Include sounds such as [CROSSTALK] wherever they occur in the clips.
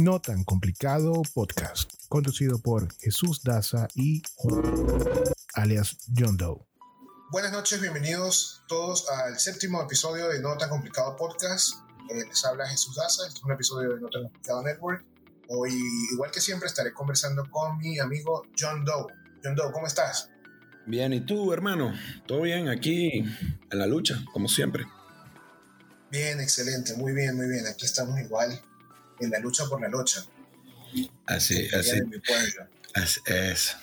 No tan complicado podcast, conducido por Jesús Daza y alias John Doe. Buenas noches, bienvenidos todos al séptimo episodio de No tan complicado podcast. Eh, les habla Jesús Daza, este es un episodio de No tan complicado network. Hoy, igual que siempre, estaré conversando con mi amigo John Doe. John Doe, ¿cómo estás? Bien, ¿y tú, hermano? ¿Todo bien aquí en la lucha, como siempre? Bien, excelente, muy bien, muy bien. Aquí estamos igual en la lucha por la lucha. Así, así. Así es.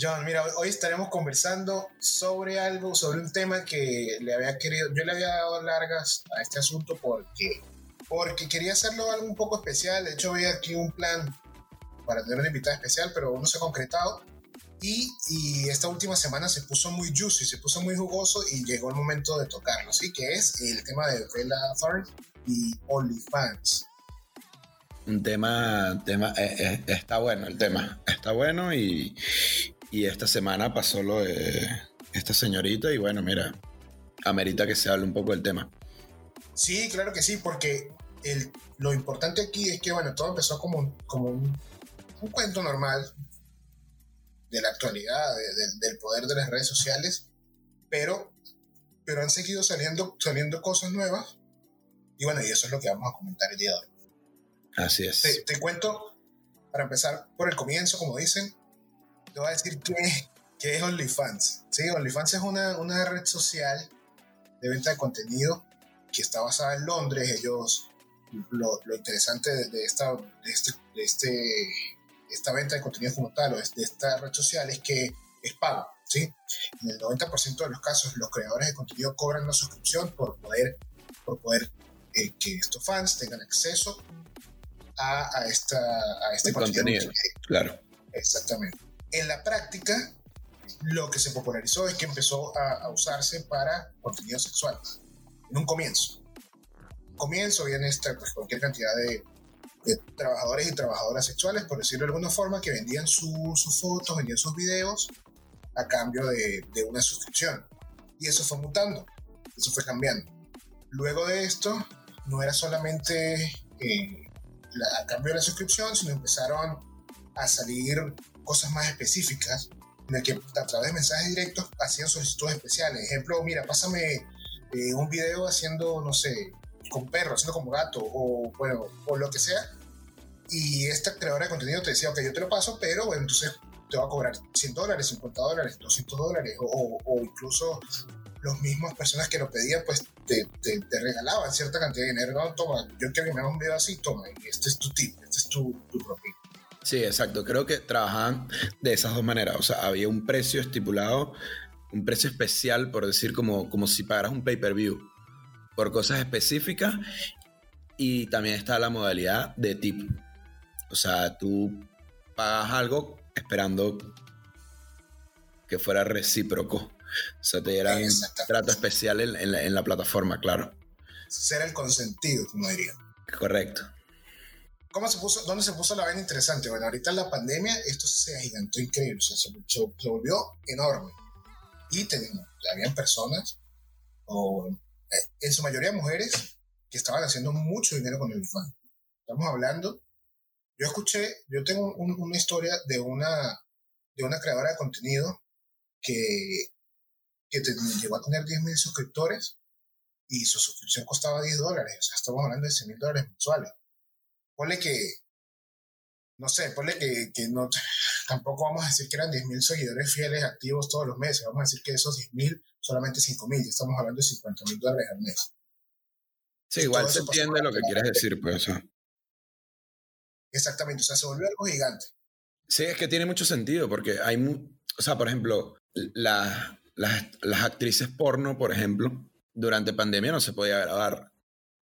John, mira, hoy estaremos conversando sobre algo, sobre un tema que le había querido, yo le había dado largas a este asunto porque, porque quería hacerlo algo un poco especial. De hecho, había aquí un plan para tener una invitada especial, pero no se ha concretado. Y, esta última semana se puso muy juicy, se puso muy jugoso y llegó el momento de tocarlo, ¿sí? Que es el tema de Bella Thorne y OnlyFans. Un tema, tema eh, eh, está bueno el tema, está bueno y, y esta semana pasó lo de esta señorita y bueno, mira, amerita que se hable un poco del tema. Sí, claro que sí, porque el, lo importante aquí es que, bueno, todo empezó como, como un, un cuento normal, de la actualidad, del poder de las redes sociales, pero, pero han seguido saliendo, saliendo cosas nuevas y bueno, y eso es lo que vamos a comentar el día de hoy. Así es. Te, cuento, para empezar por el comienzo, como dicen, te voy a decir qué, qué es OnlyFans. Sí, OnlyFans es una, una red social de venta de contenido que está basada en Londres. Ellos, lo, lo interesante de, esta, de, este, de este esta venta de contenido como tal o de esta red social es que es pago. ¿sí? En el 90% de los casos los creadores de contenido cobran una suscripción por poder, por poder eh, que estos fans tengan acceso a, a, esta, a este contenido. Claro. Exactamente. En la práctica, lo que se popularizó es que empezó a, a usarse para contenido sexual. En un comienzo. Comienzo viene esta, pues, cualquier cantidad de, de trabajadores y trabajadoras sexuales, por decirlo de alguna forma, que vendían sus fotos, vendían sus videos a cambio de, de, una suscripción. Y eso fue mutando, eso fue cambiando. Luego de esto, no era solamente eh, a cambio de la suscripción, sino empezaron a salir cosas más específicas, en el que a través de mensajes directos hacían solicitudes especiales. Ejemplo, mira, pásame eh, un video haciendo, no sé, con perro, haciendo como gato o, bueno, o lo que sea. Y esta creadora de contenido te decía, ok, yo te lo paso, pero bueno, entonces te va a cobrar 100 dólares, 50 dólares, 200 dólares, o, o incluso los mismas personas que lo pedían, pues te, te, regalaban cierta cantidad de dinero. No, toma, yo quiero que me hagas un video así, toma, este es tu tip, este es tu, tu propio. Sí, exacto. Creo que trabajaban de esas dos maneras. O sea, había un precio estipulado, un precio especial, por decir, como, como si pagaras un pay-per-view por cosas específicas y también está la modalidad de tip. O sea, tú pagas algo esperando que fuera recíproco. O sea, te un trato especial en, la, plataforma, claro. Ser el consentido, como diría. Correcto. ¿Cómo se puso, ¿Dónde se puso la vena interesante? Bueno, ahorita en la pandemia esto se agigantó increíble, o sea, se, se, volvió enorme. Y tenemos, habían personas o en su mayoría mujeres que estaban haciendo mucho dinero con el OnlyFans. Estamos hablando, yo escuché, yo tengo una historia de una, de una creadora de contenido que, que llegó a tener 10.000 suscriptores y su suscripción costaba 10 dólares, o sea, estamos hablando de 100 mil dólares mensuales. Ponle que, no sé, ponle que, que no, [LAUGHS] tampoco vamos a decir que eran 10.000 seguidores fieles activos todos los meses, vamos a decir que esos 10.000 solamente 5 mil, estamos hablando de 50 mil dólares al mes. Sí, igual se entiende lo que quieres decir, pues. Exactamente, o sea, se volvió algo gigante. Sí, es que tiene mucho sentido, porque hay, o sea, por ejemplo, las, actrices porno, por ejemplo, durante pandemia no se podía grabar,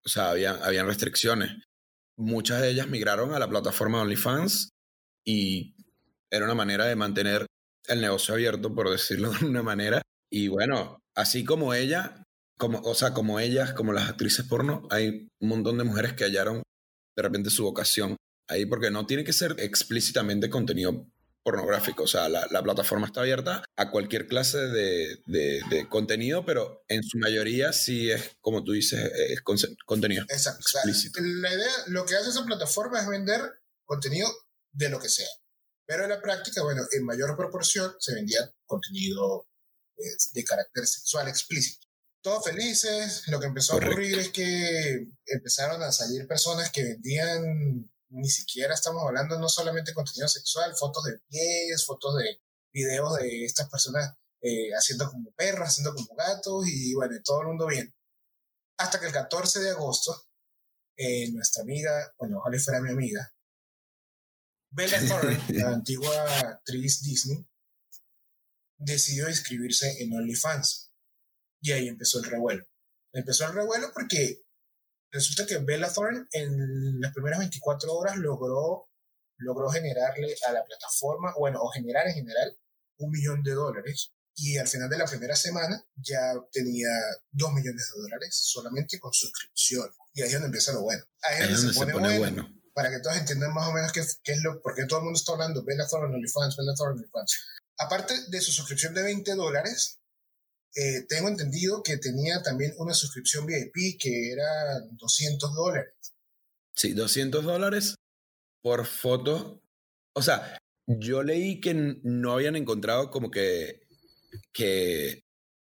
o sea, había, habían restricciones. Muchas de ellas migraron a la plataforma OnlyFans y era una manera de mantener el negocio abierto, por decirlo de una manera, y bueno, así como ella, como, o sea, como ellas, como las actrices porno, hay un montón de mujeres que hallaron de repente su vocación ahí, porque no tiene que ser explícitamente contenido pornográfico. O sea, la, la plataforma está abierta a cualquier clase de, de, de, contenido, pero en su mayoría sí es, como tú dices, es contenido Exacto. explícito. la idea, lo que hace esa plataforma es vender contenido de lo que sea. Pero en la práctica, bueno, en mayor proporción se vendía contenido eh, de carácter sexual explícito. Todos felices, lo que empezó a ocurrir es que empezaron a salir personas que vendían ni siquiera estamos hablando no solamente de contenido sexual, fotos de pies, fotos de videos de estas personas eh, haciendo como perros, haciendo como gatos y bueno, todo el mundo bien. Hasta que el 14 de agosto, eh, nuestra amiga, bueno, ojalá fuera mi amiga, Bella [LAUGHS] Thorne, la antigua actriz Disney, decidió inscribirse en OnlyFans. Y ahí empezó el revuelo. Empezó el revuelo porque resulta que Bella Thorne en las primeras 24 horas logró, logró generarle a la plataforma, bueno, o generar en general, un millón de dólares. Y al final de la primera semana ya tenía dos millones de dólares solamente con suscripción. Y ahí es donde empieza lo bueno. Ahí es donde, se, pone, bueno, Para que todos entiendan más o menos qué, qué, es lo, porque todo el mundo está hablando Bella Thorne, OnlyFans, Bella Thorne, OnlyFans. Aparte de su suscripción de 20 dólares, eh, tengo entendido que tenía también una suscripción VIP que era 200 dólares. Sí, 200 dólares por foto. O sea, yo leí que no habían encontrado como que, que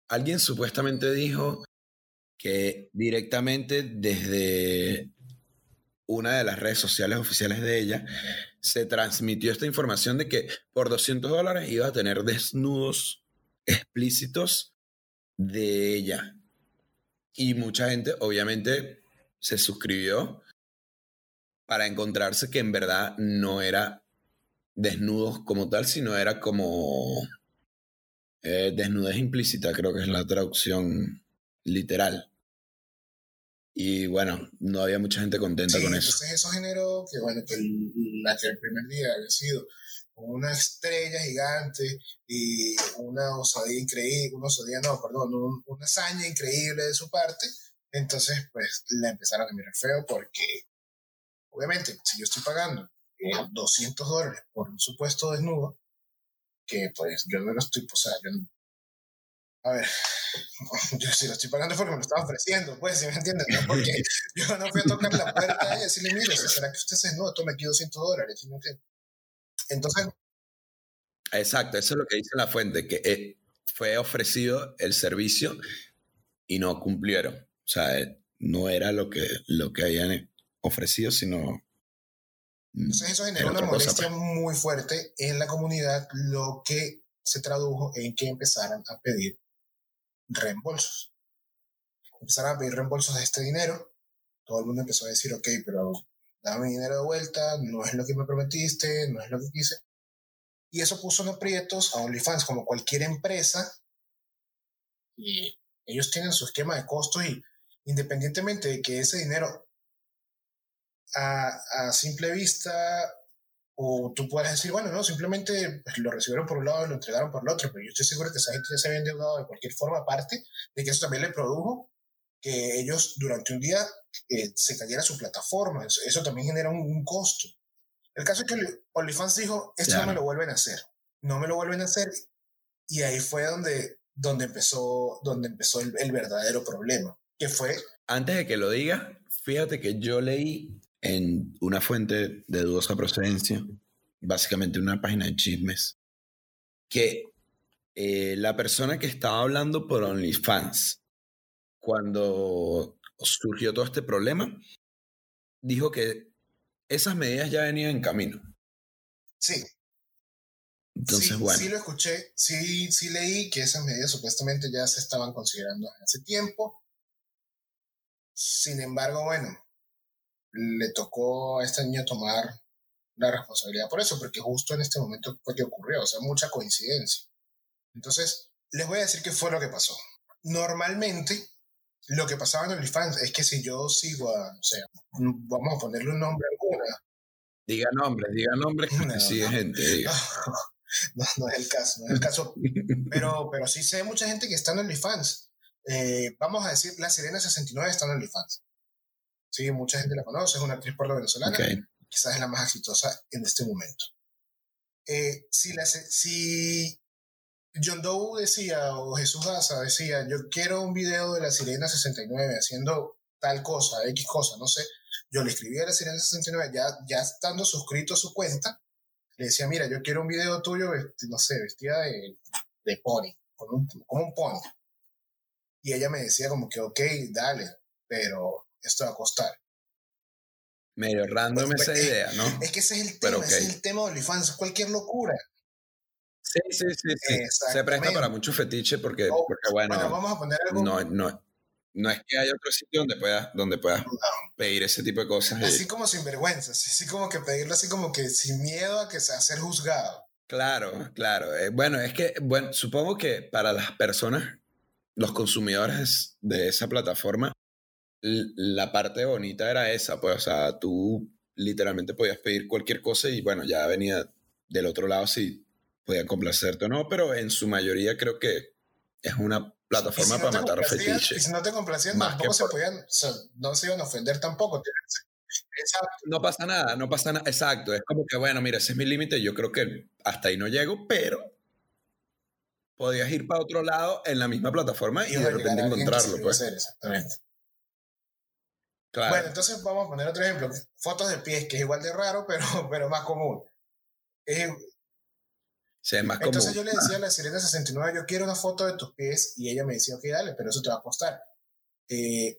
alguien supuestamente dijo que directamente desde una de las redes sociales oficiales de ella se transmitió esta información de que por 200 dólares iba a tener desnudos explícitos de ella. Y mucha gente, obviamente, se suscribió para encontrarse que en verdad no era desnudos como tal, sino era como eh, desnudez implícita, creo que es la traducción literal. Y bueno, no había mucha gente contenta con eso. Entonces eso generó que, bueno, que el, la que el primer día había sido una estrella gigante y una osadía increíble, una osadía no, perdón, una hazaña increíble de su parte, entonces pues la empezaron a mirar feo porque obviamente si yo estoy pagando 200 eh, dólares por un supuesto desnudo, que pues yo no lo estoy, o sea, yo no, a ver, [LAUGHS] yo sí lo estoy pagando porque me lo estaba ofreciendo, pues, si me entiendes? No porque [LAUGHS] yo no fui a tocar la puerta y decirle, mire, ¿será que usted se desnuda? Tome aquí 200 dólares, ¿sí me entiendes? Entonces... Exacto, eso es lo que dice la fuente, que eh, fue ofrecido el servicio y no cumplieron. O sea, eh, no era lo que, lo que habían ofrecido, sino... Mm, Entonces eso generó una molestia pues. muy fuerte en la comunidad, lo que se tradujo en que empezaran a pedir reembolsos. Empezaron a pedir reembolsos de este dinero. Todo el mundo empezó a decir, ok, pero dame dinero de vuelta, no es lo que me prometiste, no es lo que quise. Y eso puso en aprietos a OnlyFans, como cualquier empresa. Y ellos tienen su esquema de costos y independientemente de que ese dinero a, a simple vista o tú puedes decir, bueno, no, simplemente pues, lo recibieron por un lado y lo entregaron por el otro, pero yo estoy seguro que esa gente ya se había endeudado de cualquier forma, aparte de que eso también le produjo que ellos durante un día eh, se cayera su plataforma. Eso, también genera un, costo. El caso es que OnlyFans dijo, esto no me lo vuelven a hacer. No me lo vuelven a hacer. Y ahí fue donde, donde empezó, donde empezó el, el verdadero problema, que fue... Antes de que lo diga, fíjate que yo leí en una fuente de dudosa procedencia, básicamente una página de chismes, que eh, la persona que estaba hablando por OnlyFans cuando surgió todo este problema, dijo que esas medidas ya venían en camino. Sí. Entonces, sí, bueno. Sí lo escuché, sí, sí leí que esas medidas supuestamente ya se estaban considerando hace tiempo. Sin embargo, bueno, le tocó a este niño tomar la responsabilidad por eso, porque justo en este momento fue que ocurrió, o sea, mucha coincidencia. Entonces, les voy a decir qué fue lo que pasó. Normalmente, lo que pasaba en OnlyFans es que si yo sigo a, o sea, vamos a ponerle un nombre a alguna. Diga nombre, diga nombre [LAUGHS] que sigue gente. Diga. [LAUGHS] No, no es el caso, no es el caso. Pero, pero sí sé mucha gente que está en OnlyFans. Eh, vamos a decir, La Sirena 69 está en OnlyFans. Sí, mucha gente la conoce, es una actriz porno venezolana. Quizás es la más exitosa en este momento. eh, si, la, si John Doe decía, o Jesús Daza decía, yo quiero un video de la Sirena 69 haciendo tal cosa, X cosa, no sé, yo le escribía a la Sirena 69, ya, ya estando suscrito a su cuenta, le decía, mira, yo quiero un video tuyo, no sé, vestida de, de pony, como un, como un pony. Y ella me decía como que, ok, dale, pero esto va a costar. Medio random pues, esa pues, idea, ¿no? [LAUGHS] Es que ese es el tema, ese es el tema de OnlyFans, cualquier locura. Sí, sí, sí, sí. Se presta para mucho fetiche porque, porque bueno, vamos a poner algo. No, no, no es que haya otro sitio donde puedas donde puedas pedir ese tipo de cosas. Así como sin vergüenza, así como que pedirlo así como que sin miedo a que sea ser juzgado. Claro, claro. Eh, bueno, es que, bueno, supongo que para las personas, los consumidores de esa plataforma, la parte bonita era esa, pues, o sea, tú literalmente podías pedir cualquier cosa y bueno, ya venía del otro lado si podían complacerte o no, pero en su mayoría creo que es una plataforma para matar fetiches. Y si no te complacían, tampoco se podían, no se iban a ofender tampoco. No pasa nada, no pasa nada. Exacto, es como que, bueno, mira, ese es mi límite, yo creo que hasta ahí no llego, pero podías ir para otro lado en la misma plataforma y, de repente encontrarlo. Pues. exactamente. Bueno, entonces vamos a poner otro ejemplo. Fotos de pies, que es igual de raro, [LAUGHS] pero, pero más común. Entonces yo le decía a [LAUGHS] la Sirena 69, yo quiero una foto de tus pies y ella me decía, ok, dale, pero eso te va a costar. Eh,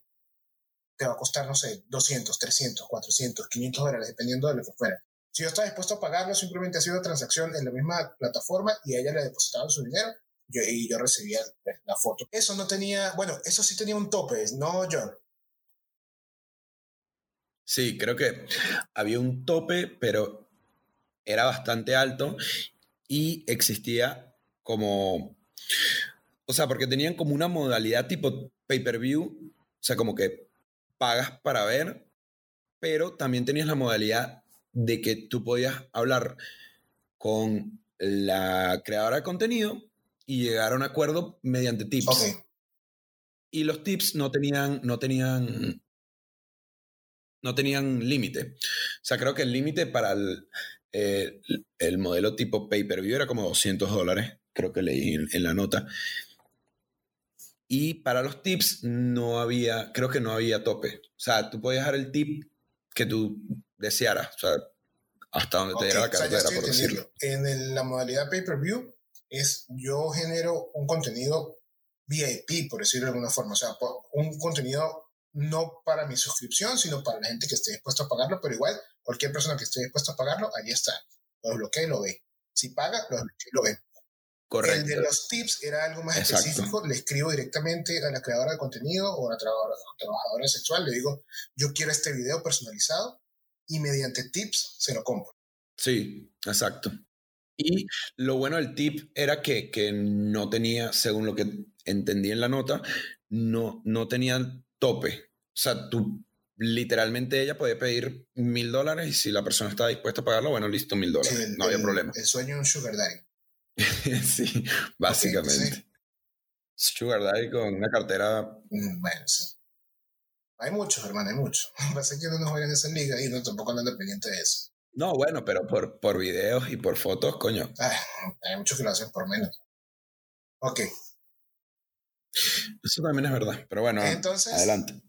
te va a costar, no sé, 200, 300, 400, 500 dólares, dependiendo de lo que fuera. Si yo estaba dispuesto a pagarlo, simplemente hacía una transacción en la misma plataforma y a ella le depositaban su dinero y yo recibía la foto. Eso no tenía, bueno, eso sí tenía un tope, ¿no, John? Sí, creo que había un tope, pero era bastante alto y existía como, o sea, porque tenían como una modalidad tipo pay-per-view, o sea, como que pagas para ver, pero también tenías la modalidad de que tú podías hablar con la creadora de contenido y llegar a un acuerdo mediante tips. Y los tips no tenían, no tenían, no tenían límite. O sea, creo que el límite para el, eh, el modelo tipo pay-per-view era como 200 dólares, creo que leí en, la nota. Y para los tips no había, creo que no había tope. O sea, tú podías dar el tip que tú desearas, o sea, hasta donde te diera la cartera, por decirlo. En la modalidad pay-per-view es yo genero un contenido VIP, por decirlo de alguna forma, o sea, un contenido no para mi suscripción, sino para la gente que esté dispuesta a pagarlo, pero igual cualquier persona que esté dispuesta a pagarlo, ahí está. Lo desbloquea y lo ve. Si paga, lo desbloquea y lo ve. Correcto. El de los tips era algo más específico. Le escribo directamente a la creadora de contenido o a la trabajadora, sexual. Le digo, yo quiero este video personalizado y mediante tips se lo compro. Sí, exacto. Y lo bueno del tip era que, que no tenía, según lo que entendí en la nota, no, no tenía tope. O sea, tú literalmente ella podía pedir mil dólares y si la persona estaba dispuesta a pagarlo, bueno, listo, mil dólares. no había problema. El sueño de un sugar daddy. [LAUGHS] sí, básicamente. Sugar daddy con una cartera. Mm, bueno, sí. Hay muchos, hermano, hay muchos. [LAUGHS] Pasa que no nos juegan en esa liga y no tampoco andan pendiente de eso. No, bueno, pero por, por videos y por fotos, coño. Ah, hay muchos que lo hacen por menos. Ok, eso también es verdad, pero bueno, Entonces, adelante.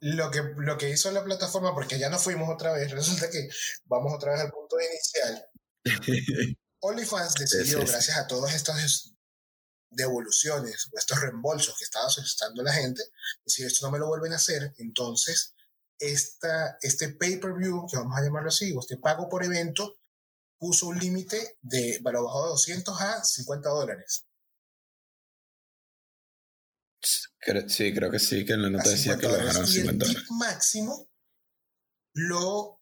Lo que, lo que hizo la plataforma, porque ya no fuimos otra vez, [LAUGHS] resulta que vamos otra vez al punto inicial. [LAUGHS] OnlyFans decidió, gracias a todas estas devoluciones o estos reembolsos que estaba solicitando la gente, decir esto no me lo vuelven a hacer, entonces esta, este pay-per-view, que vamos a llamarlo así, o este pago por evento, puso un límite de valor bajo de 200 a 50 dólares. Sí, creo que sí, que en la nota decía que lo bajaron a 50 dólares. El máximo lo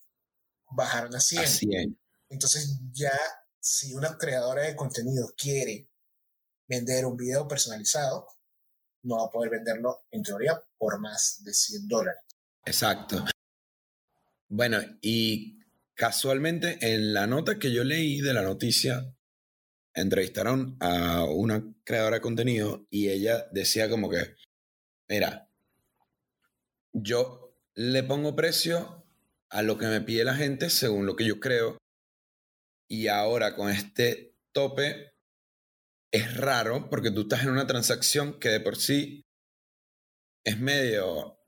bajaron a 100. Entonces ya si una creadora de contenido quiere vender un video personalizado, no va a poder venderlo en teoría por más de 100 dólares. Exacto. Bueno, y casualmente en la nota que yo leí de la noticia, entrevistaron a una creadora de contenido y ella decía como que Mira, yo le pongo precio a lo que me pide la gente según lo que yo creo Y ahora con este tope es raro porque tú estás en una transacción que de por sí es medio,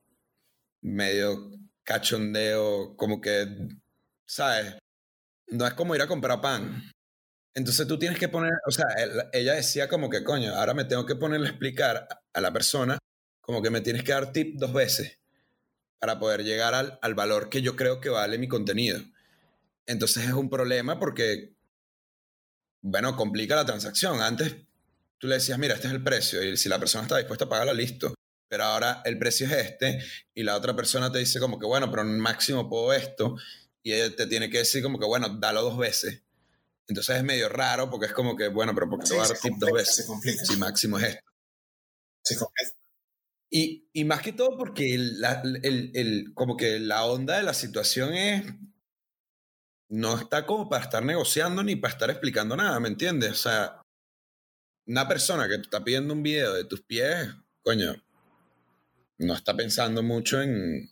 medio cachondeo, como que, ¿sabes? No es como ir a comprar pan. Entonces tú tienes que poner, o sea, ella decía como que, coño, ahora me tengo que ponerle a explicar a la persona como que me tienes que dar tip dos veces para poder llegar al, al valor que yo creo que vale mi contenido. Entonces es un problema porque, bueno, complica la transacción. Antes tú le decías, mira, este es el precio y si la persona está dispuesta a pagarlo, listo. Pero ahora el precio es este y la otra persona te dice como que, bueno, pero máximo puedo esto y ella te tiene que decir como que, bueno, dalo dos veces. Entonces es medio raro porque es como que, bueno, pero porque te voy a dar tip dos veces? Si máximo es esto. Se complica. Y, y, más que todo porque el, el, el, como que la onda de la situación es no está como para estar negociando ni para estar explicando nada, ¿me entiendes? O sea, una persona que te está pidiendo un video de tus pies, coño, no está pensando mucho en,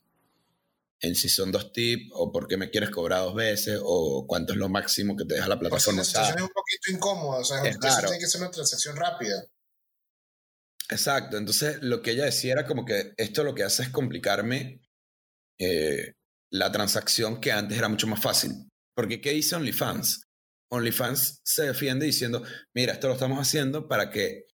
en si son dos tips o por qué me quieres cobrar dos veces o cuánto es lo máximo que te deja la plataforma. La situación es un poquito incómoda, o sea, es tiene que ser una transacción rápida. Exacto, entonces lo que ella decía era como que esto lo que hace es complicarme eh, la transacción que antes era mucho más fácil. Porque ¿qué dice OnlyFans? OnlyFans se defiende diciendo, mira, esto lo estamos haciendo para que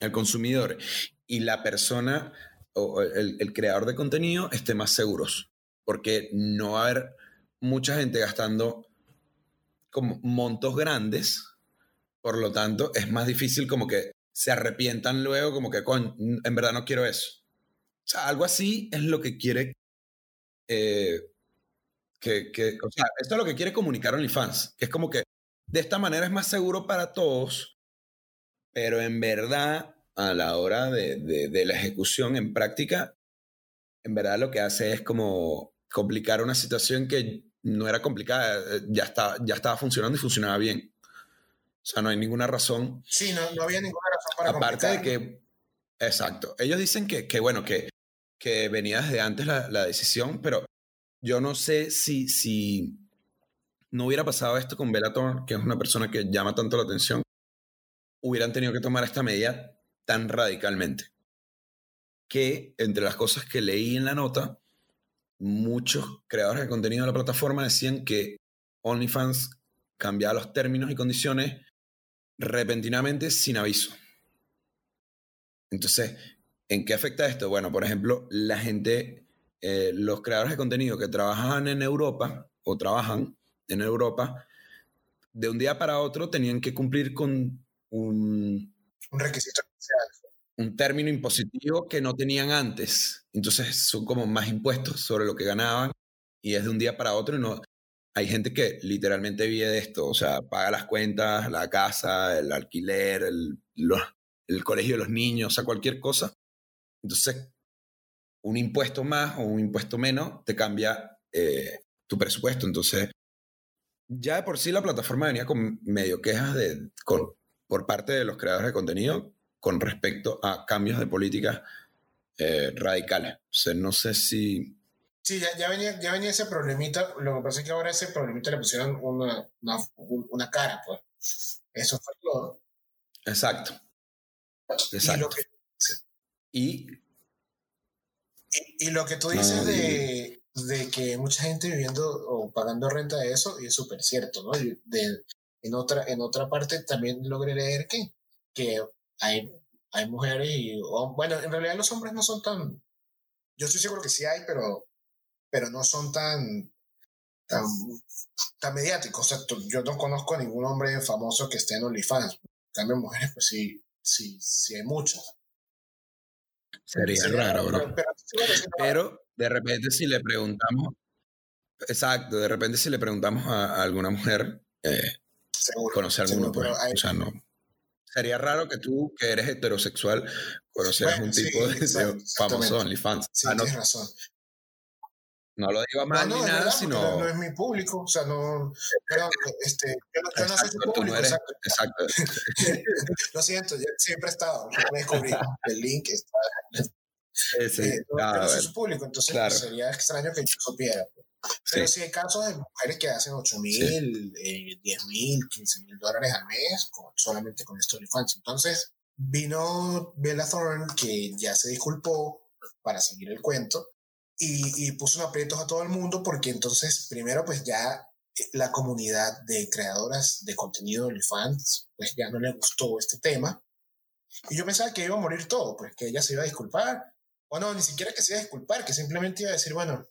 el consumidor y la persona o el, el creador de contenido esté más seguros. Porque no va a haber mucha gente gastando como montos grandes, por lo tanto es más difícil como que se arrepientan luego como que, en verdad no quiero eso. O sea, algo así es lo que quiere eh, que, que, o sea, esto es lo que quiere comunicar OnlyFans, que es como que de esta manera es más seguro para todos, pero en verdad, a la hora de, de, la ejecución en práctica, en verdad lo que hace es como complicar una situación que no era complicada, eh, ya, está, ya estaba funcionando y funcionaba bien. O sea, no hay ninguna razón. Sí, no, no había ninguna razón para Aparte de que, exacto, ellos dicen que, que bueno, que, que venía desde antes la, la, decisión, pero yo no sé si, si no hubiera pasado esto con Bellator, que es una persona que llama tanto la atención, hubieran tenido que tomar esta medida tan radicalmente. Que entre las cosas que leí en la nota, muchos creadores de contenido de la plataforma decían que OnlyFans cambiaba los términos y condiciones repentinamente sin aviso. Entonces, ¿en qué afecta esto? Bueno, por ejemplo, la gente, eh, los creadores de contenido que trabajan en Europa o trabajan en Europa, de un día para otro tenían que cumplir con un, un requisito especial. Un término impositivo que no tenían antes. Entonces son como más impuestos sobre lo que ganaban y es de un día para otro no, hay gente que literalmente vive de esto, o sea, paga las cuentas, la casa, el alquiler, el, el colegio de los niños, o sea, cualquier cosa. Entonces, un impuesto más o un impuesto menos te cambia eh, tu presupuesto. Entonces, ya de por sí la plataforma venía con medio quejas de, con, por parte de los creadores de contenido con respecto a cambios de políticas eh, radicales. O sea, no sé si Sí, ya, ya, venía, ya venía ese problemita. Lo que pasa es que ahora ese problemita le pusieron una, una, una cara, pues. Eso fue todo. Exacto. Exacto. Y, y, lo que tú dices de, de, que mucha gente viviendo o pagando renta de eso, y es súper cierto, ¿no? De, en, otra, en otra parte también logré leer que, que hay, hay mujeres y, bueno, en realidad los hombres no son tan, yo estoy seguro que sí hay, pero pero no son tan, tan, tan mediáticos. O sea, yo no conozco a ningún hombre famoso que esté en OnlyFans. En cambio, mujeres, pues sí, sí, sí hay muchas. Sería, raro, bro. Pero, de repente si le preguntamos, exacto, de repente si le preguntamos a, alguna mujer, eh, conoce a alguno, pues, o sea, no. Sería raro que tú, que eres heterosexual, conocieras un tipo de, famoso OnlyFans. Sí, ah, tienes razón. No lo digo mal ni nada, sino. No, es mi público, o sea, no. Pero, este, yo, no, yo no soy su público. eres, exacto. [LAUGHS] lo siento, siempre he estado. Me descubrí. [LAUGHS] El link está. Sí, sí. Eh, no, soy su público, entonces claro. sería extraño que yo supiera. Pero sí. hay casos de mujeres que hacen 8 mil, 10 mil, 15 mil dólares al mes solamente con OnlyFans. Entonces vino Bella Thorne, que ya se disculpó para seguir el cuento, y, y puso aprietos a todo el mundo porque entonces, primero, pues ya la comunidad de creadoras de contenido de OnlyFans, pues ya no le gustó este tema. Y yo pensaba que iba a morir todo, pues que ella se iba a disculpar. O no, ni siquiera que se iba a disculpar, que simplemente iba a decir, bueno,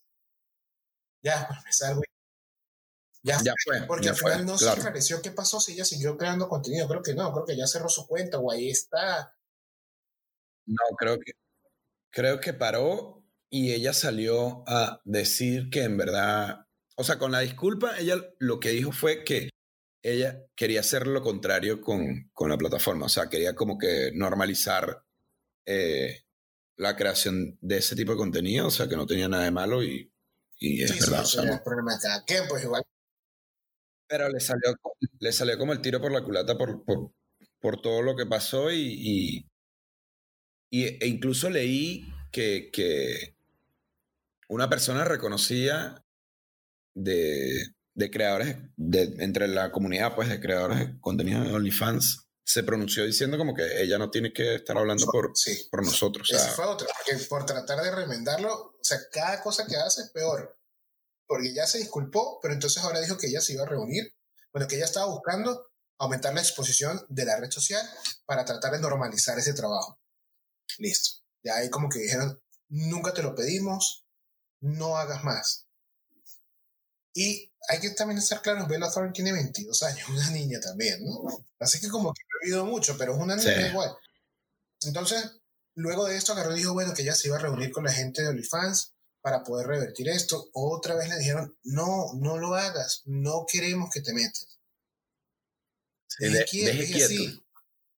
ya, pues me salgo. Ya, ya fue. Porque al final no se esclareció qué pasó si ella siguió creando contenido. Creo que no, creo que ya cerró su cuenta o ahí está. No, creo que, creo que paró y ella salió a decir que en verdad, o sea, con la disculpa, ella lo que dijo fue que ella quería hacer lo contrario con, con la plataforma, o sea, quería como que normalizar eh, la creación de ese tipo de contenido, o sea, que no tenía nada de malo y, y es verdad. Sí, problema pues igual. Pero le salió, le salió como el tiro por la culata por, por, por todo lo que pasó y, y, e incluso leí que, que una persona reconocida de, de creadores, de, entre la comunidad pues, de creadores de contenido de OnlyFans, se pronunció diciendo como que ella no tiene que estar hablando por, por nosotros. Esa fue otra, porque por tratar de remendarlo, o sea, cada cosa que hace es peor. Porque ya se disculpó, pero entonces ahora dijo que ella se iba a reunir. Bueno, que ella estaba buscando aumentar la exposición de la red social para tratar de normalizar ese trabajo. Listo. Ya ahí como que dijeron, nunca te lo pedimos, no hagas más. Y hay que también estar claros, Bella Thorne tiene 22 años, [LAUGHS] una niña también, ¿no? Así que como que ha vivido mucho, pero es una niña igual. Entonces, luego de esto agarró y dijo, bueno, que ella se iba a reunir con la gente de OnlyFans para poder revertir esto. Otra vez le dijeron, no, no lo hagas, no queremos que te metas. Deje, deje, así.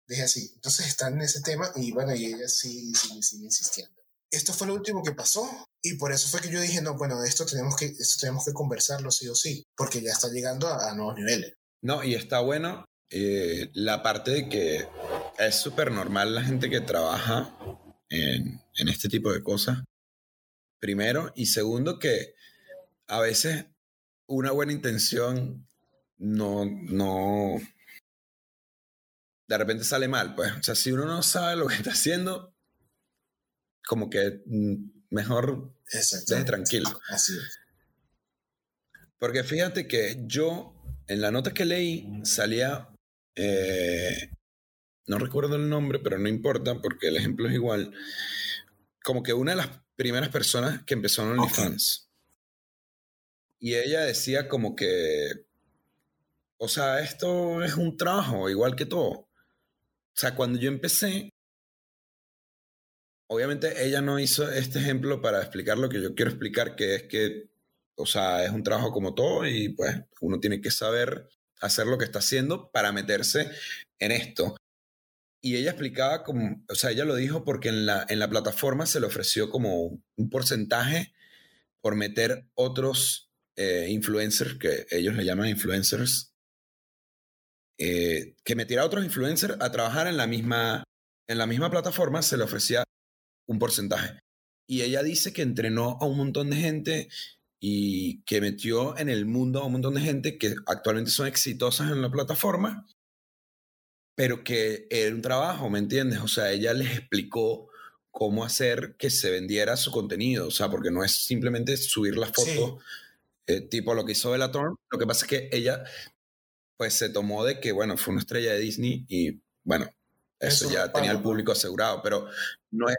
Deje así. Entonces están en ese tema y bueno, y ella sí sigue, sigue insistiendo esto fue lo último que pasó y por eso fue que yo dije, no, bueno, esto tenemos que, esto tenemos que conversarlo sí o sí, porque ya está llegando a, nuevos niveles. No, y está bueno eh, la parte de que es súper normal la gente que trabaja en, en este tipo de cosas, primero, y segundo que a veces una buena intención no, no, de repente sale mal, pues. O sea, si uno no sabe lo que está haciendo, como que mm, mejor deje tranquilo. Así es. Porque fíjate que yo, en la nota que leí, salía, eh, no recuerdo el nombre, pero no importa porque el ejemplo es igual, como que una de las primeras personas que empezó en OnlyFans. Y ella decía como que, o sea, esto es un trabajo, igual que todo. O sea, cuando yo empecé, obviamente ella no hizo este ejemplo para explicar lo que yo quiero explicar, que es que, o sea, es un trabajo como todo y pues uno tiene que saber hacer lo que está haciendo para meterse en esto. Y ella explicaba como, o sea, ella lo dijo porque en la, en la plataforma se le ofreció como un porcentaje por meter otros eh, influencers, que ellos le llaman influencers, eh, que metiera otros influencers a trabajar en la misma, en la misma plataforma, se le ofrecía un porcentaje. Y ella dice que entrenó a un montón de gente y que metió en el mundo a un montón de gente que actualmente son exitosas en la plataforma, pero que era un trabajo, ¿me entiendes? O sea, ella les explicó cómo hacer que se vendiera su contenido, o sea, porque no es simplemente subir las fotos eh, tipo lo que hizo Bellator, lo que pasa es que ella pues se tomó de que, bueno, fue una estrella de Disney y bueno, eso, ya tenía el público asegurado, pero no es,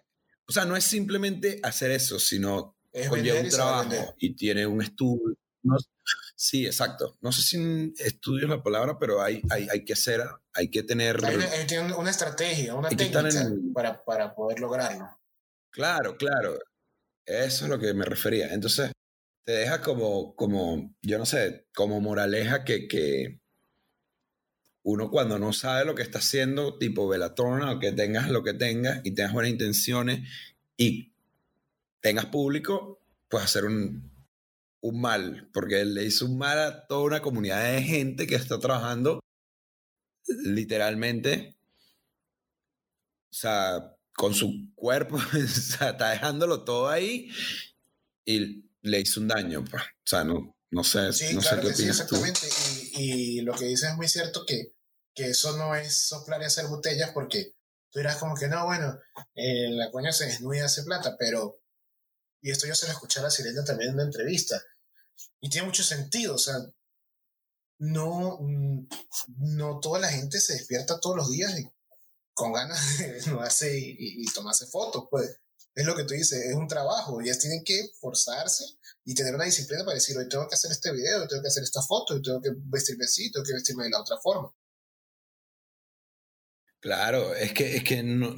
o sea, no es simplemente hacer eso, sino conlleva un trabajo y tiene un estudio. sí, exacto. No sé si estudio es la palabra, pero hay, hay, hay que hacer, hay que tener... Hay una, una estrategia, una técnica para, para poder lograrlo. Claro, claro. Eso es lo que me refería. Entonces, te deja como, como yo no sé, como moraleja que, que uno cuando no sabe lo que está haciendo, tipo Velatrona, o que tengas lo que tengas y tengas buenas intenciones y tengas público, pues hacer un, un mal, porque le hizo un mal a toda una comunidad de gente que está trabajando literalmente, o sea, con su cuerpo, [LAUGHS] o sea, está dejándolo todo ahí y le hizo un daño. Pues. O sea, no, no sé, Sí, no claro sé qué que sí, tú. exactamente. Y, y lo que dices es muy cierto que, que eso no es soplar y hacer botellas porque tú dirás como que no, bueno, eh, la coña se desnuda y hace plata, pero, y esto yo se lo escuché a la sirena también en una entrevista, y tiene mucho sentido, o sea, no, mm, no toda la gente se despierta todos los días con ganas de [LAUGHS] desnudarse y, y- y tomarse fotos, pues. Es lo que tú dices, es un trabajo, ellas tienen que forzarse y tener una disciplina para decir, hoy tengo que hacer este video, hoy tengo que hacer esta foto, hoy tengo que vestirme así, tengo que vestirme de la otra forma. Claro, es que, es que no,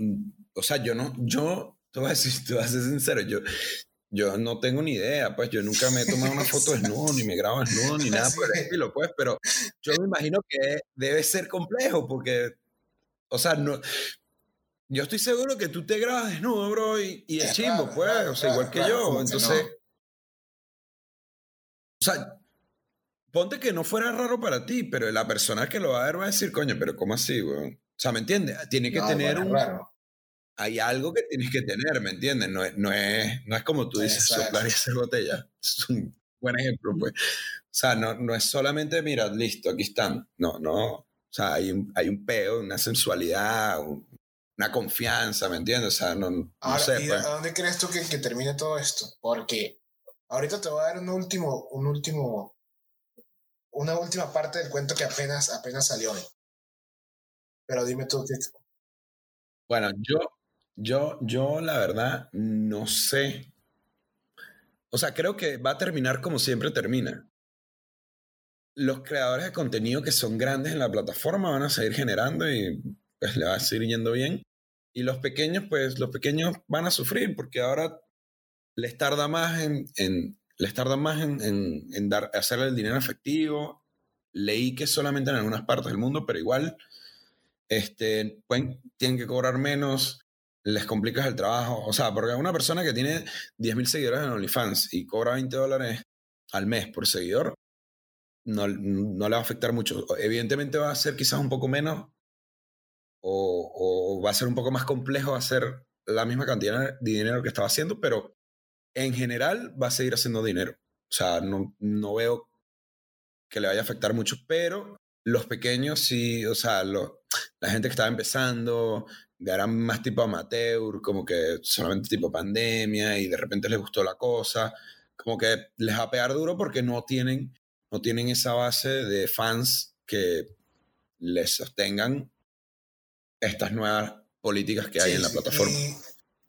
o sea, yo no, yo, te voy a decir, te voy a ser sincero, yo, yo no tengo ni idea, pues yo nunca me he tomado una foto [LAUGHS] desnudo, ni me grabo desnudo, ni nada por el estilo, pues, pero yo me imagino que debe ser complejo, porque, o sea, no, yo estoy seguro que tú te grabas desnudo, bro, y, y es chimbo, raro, pues, raro, o sea, igual raro, que yo, entonces, no. o sea, ponte que no fuera raro para ti, pero la persona que lo va a ver va a decir, coño, pero ¿cómo así, weón? O sea, ¿me entiendes? Tiene que No, tener bueno, un, raro. hay algo que tienes que tener, ¿me entiendes? No es, no es, no es como tú dices, Exacto. soplar y hacer botella. [LAUGHS] Es un buen ejemplo, pues. O sea, no, no es solamente, mira, listo, aquí están. No, no. O sea, hay un, hay un peo, una sensualidad, un- una confianza, ¿me entiendes? O sea, no, no Ahora, sé, ¿y pues. a dónde crees tú que, que termine todo esto? Porque ahorita te voy a dar un último, un último, una última parte del cuento que apenas, apenas salió hoy. Pero dime tú qué. Bueno, yo, yo, yo, la verdad, no sé. O sea, creo que va a terminar como siempre termina. Los creadores de contenido que son grandes en la plataforma van a seguir generando y pues [LAUGHS] le va a seguir yendo bien. Y los pequeños, pues los pequeños van a sufrir porque ahora les tarda más en, en- les tarda más en, en- en dar, hacerle el dinero efectivo. Leí que solamente en algunas partes del mundo, pero igual este, pueden, tienen que cobrar menos, les complicas el trabajo. O sea, porque una persona que tiene 10.000 seguidores en OnlyFans y cobra 20 dólares al mes por seguidor, no, no le va a afectar mucho. Evidentemente va a ser quizás un poco menos o, va a ser un poco más complejo hacer la misma cantidad de dinero que estaba haciendo, pero en general va a seguir haciendo dinero. O sea, no, no veo que le vaya a afectar mucho, pero los pequeños sí, o sea, la gente que estaba empezando, eran más tipo amateur, como que solamente tipo pandemia y de repente les gustó la cosa, como que les va a pegar duro porque no tienen, no tienen esa base de fans que les sostengan estas nuevas políticas que hay Sí, en la sí, plataforma. Y,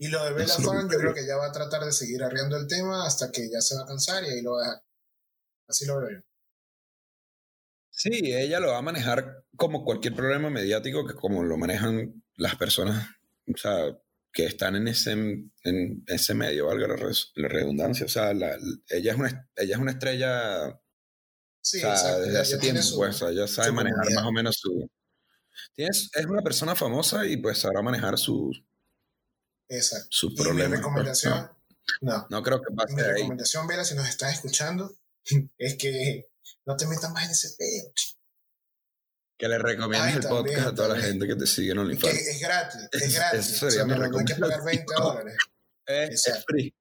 y lo de que yo creo. que ya va a tratar de seguir arriando el tema hasta que ya se va a cansar y ahí lo va a dejar. Así lo veo yo. Sí, ella lo va a manejar como cualquier problema mediático que como lo manejan las personas, o sea, que están en ese, en ese medio, valga la, res- la redundancia. O sea, la- ella, es una, ella es una estrella Sí, o sea, desde hace tiempo, su- pues, o sea, ella sabe manejar comunidad. más o menos su... Tienes, es una persona famosa y pues sabrá manejar sus Exacto. sus Y mi pues, recomendación, no, no, no creo que pase mi de ahí. recomendación, Vela, si nos estás escuchando, [LAUGHS] es que no te metas más en ese pedo. Que le recomiendes Ay, el también, podcast a toda la también. gente que te sigue en Que OnlyFans. es gratis, es Eso- gratis. eso O sería sea, mi no, hay que pagar recomendación. 20 dólares. [LAUGHS] Es, es free.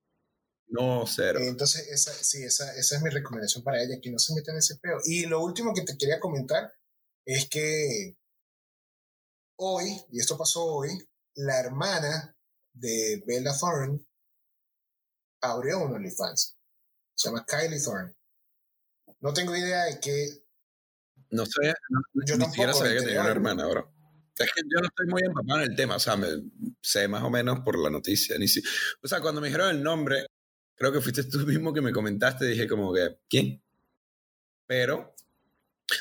No, cero. Entonces, esa, sí, esa, esa es mi recomendación para ella, que no se meta en ese pedo. Y lo último que te quería comentar es que hoy, y esto pasó hoy, la hermana de Bella Thorne abrió un OnlyFans. Se llama Kylie Thorne. No tengo idea de qué. No sabía, no- Yo ni siquiera sabía que tenía una hermana ahora. Es que yo no estoy muy empapado en el tema, o sea, me, sé más o menos por la noticia. Ni si, o sea, cuando me dijeron el nombre, creo que fuiste tú mismo que me comentaste, dije como que, ¿quién? Pero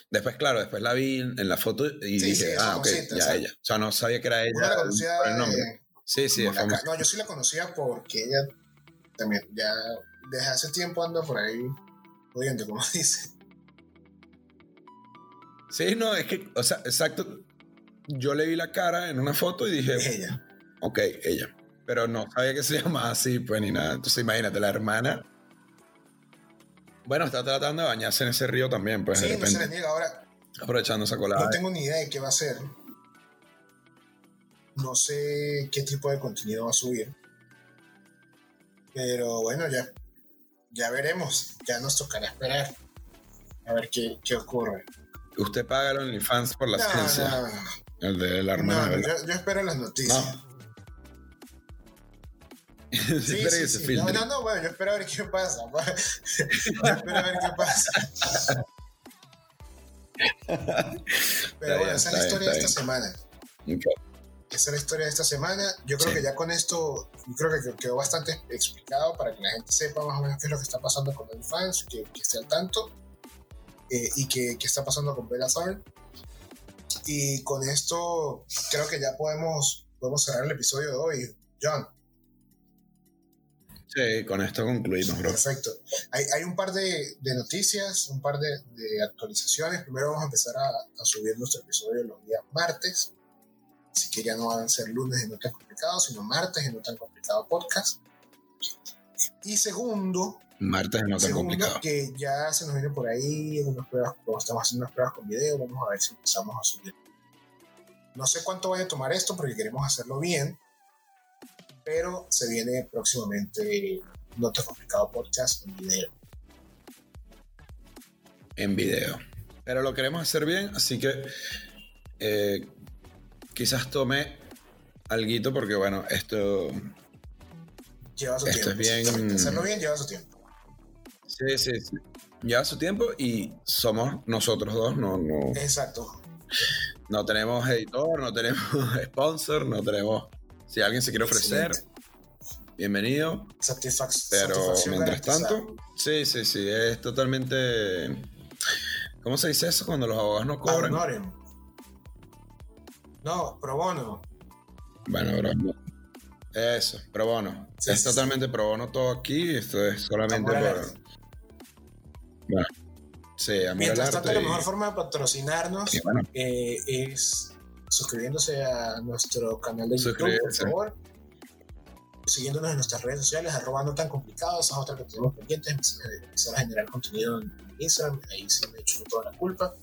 después, claro, después la vi en, la foto y Sí, dije, sí, ah, ok, ya o sea, ella. O sea, no sabía que era ella la conocía. por el nombre. eh, Sí, sí, es famosa. No, yo sí la conocía porque ella también, ya desde hace tiempo anda por ahí jodiendo, como [LAUGHS] dice. Sí, no, es que, o sea, exacto. Yo le vi la cara en una foto y dije, Ella. Ok, ella. Pero no sabía que se [LAUGHS] llamaba así, pues ni nada. Entonces imagínate, la hermana. Bueno, está tratando de bañarse en ese río también, pues de Sí, no se le repente. niega. Ahora, Aprovechando esa colada. no tengo ni idea de qué va a hacer. No sé qué tipo de contenido va a subir. Pero bueno, ya. ya veremos, ya nos tocará esperar a ver qué, qué ocurre. Usted paga el OnlyFans por la No, ciencia. no, no. El de la hermana. Yo, yo espero las noticias. [LAUGHS] Sí, sí, sí. No, no, no, bueno, yo espero a ver qué pasa. yo [LAUGHS] espero a ver qué pasa. [LAUGHS] Pero bueno, esa es la historia de esta semana. Esa es la historia de esta semana. Yo creo Sí. que ya con esto, yo creo que quedó bastante explicado para que la gente sepa más o menos qué es lo que está pasando con el fans, que, que esté al tanto, eh, y qué está pasando con Bella Thorne. Y con esto creo que ya podemos, podemos cerrar el episodio de hoy. John, Sí, con esto concluimos, bro. perfecto. Hay, hay un par de, de noticias, un par de, de actualizaciones. Primero vamos a empezar a, a subir nuestro episodio los días martes. Así que ya no van a ser lunes de No Tan Complicado, sino martes de No Tan Complicado Podcast. Y segundo, Martes no tan complicado. que ya se nos viene por ahí unas pruebas, como estamos haciendo unas pruebas con video, vamos a ver si empezamos a subir. No sé cuánto vaya a tomar esto porque queremos hacerlo bien, pero se viene próximamente No Complicado Podcast en video. en video. Pero lo queremos hacer bien, así que eh, quizás tome alguito porque bueno, esto Lleva su Esto tiempo. es bien-. Hacerlo bien lleva su tiempo. sí, sí, sí. lleva su tiempo y somos nosotros dos, no, no, Exacto. no tenemos editor, no tenemos [LAUGHS] sponsor, no tenemos... Si alguien se quiere ofrecer, Excelente. bienvenido. Satisfac- Pero satisfacción mientras tanto, sí, sí, sí, es totalmente... ¿Cómo se dice eso cuando los abogados no cobran? No, pro bono. Bueno, bro. Eso, pro bono. Sí, es sí, totalmente pro bono todo aquí. Esto es solamente por. Bueno, sí, amor Mientras tanto, arte. la y- mejor forma de patrocinarnos y bueno, eh, es suscribiéndose a nuestro canal de YouTube, por favor. Siguiéndonos en nuestras redes sociales, arroba no tan complicado, esa es otra que tenemos pendientes, empezar a- generar contenido en Instagram, ahí sí me he hecho toda la culpa.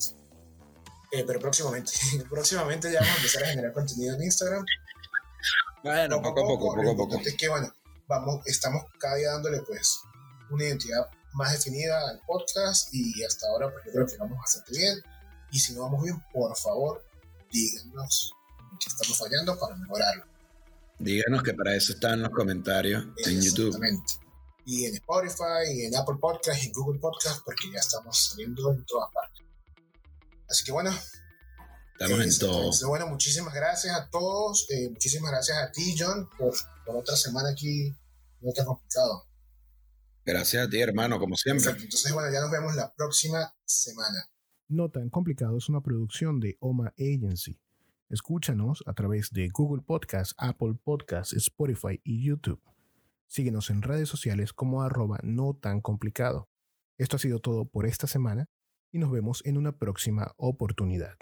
Eh, pero próximamente, [LAUGHS] próximamente ya vamos a empezar a generar contenido en Instagram. bueno, poco a poco, poco a poco. importante es que, bueno, vamos, estamos cada día dándole, pues, una identidad más definida al podcast y hasta ahora, pues, yo creo que vamos bastante bien. Y si no vamos bien, por favor, díganos qué estamos fallando para mejorarlo. Díganos que para eso están los comentarios en YouTube. Exactamente. Y en Spotify, y en Apple Podcast, y en Google Podcast, porque ya estamos saliendo en todas partes. Así que bueno, Estamos en eh, todo. entonces, bueno, muchísimas gracias a todos. eh, muchísimas gracias a ti, John, por, por otra semana aquí. No tan complicado. Gracias a ti, hermano, como siempre. Perfecto. Entonces, bueno, ya nos vemos la próxima semana. No tan complicado es una producción de Oma Agency. Escúchanos a través de Google Podcast, Apple Podcast, Spotify y YouTube. Síguenos en redes sociales como arroba no tan complicado. Esto ha sido todo por esta semana y nos vemos en una próxima oportunidad.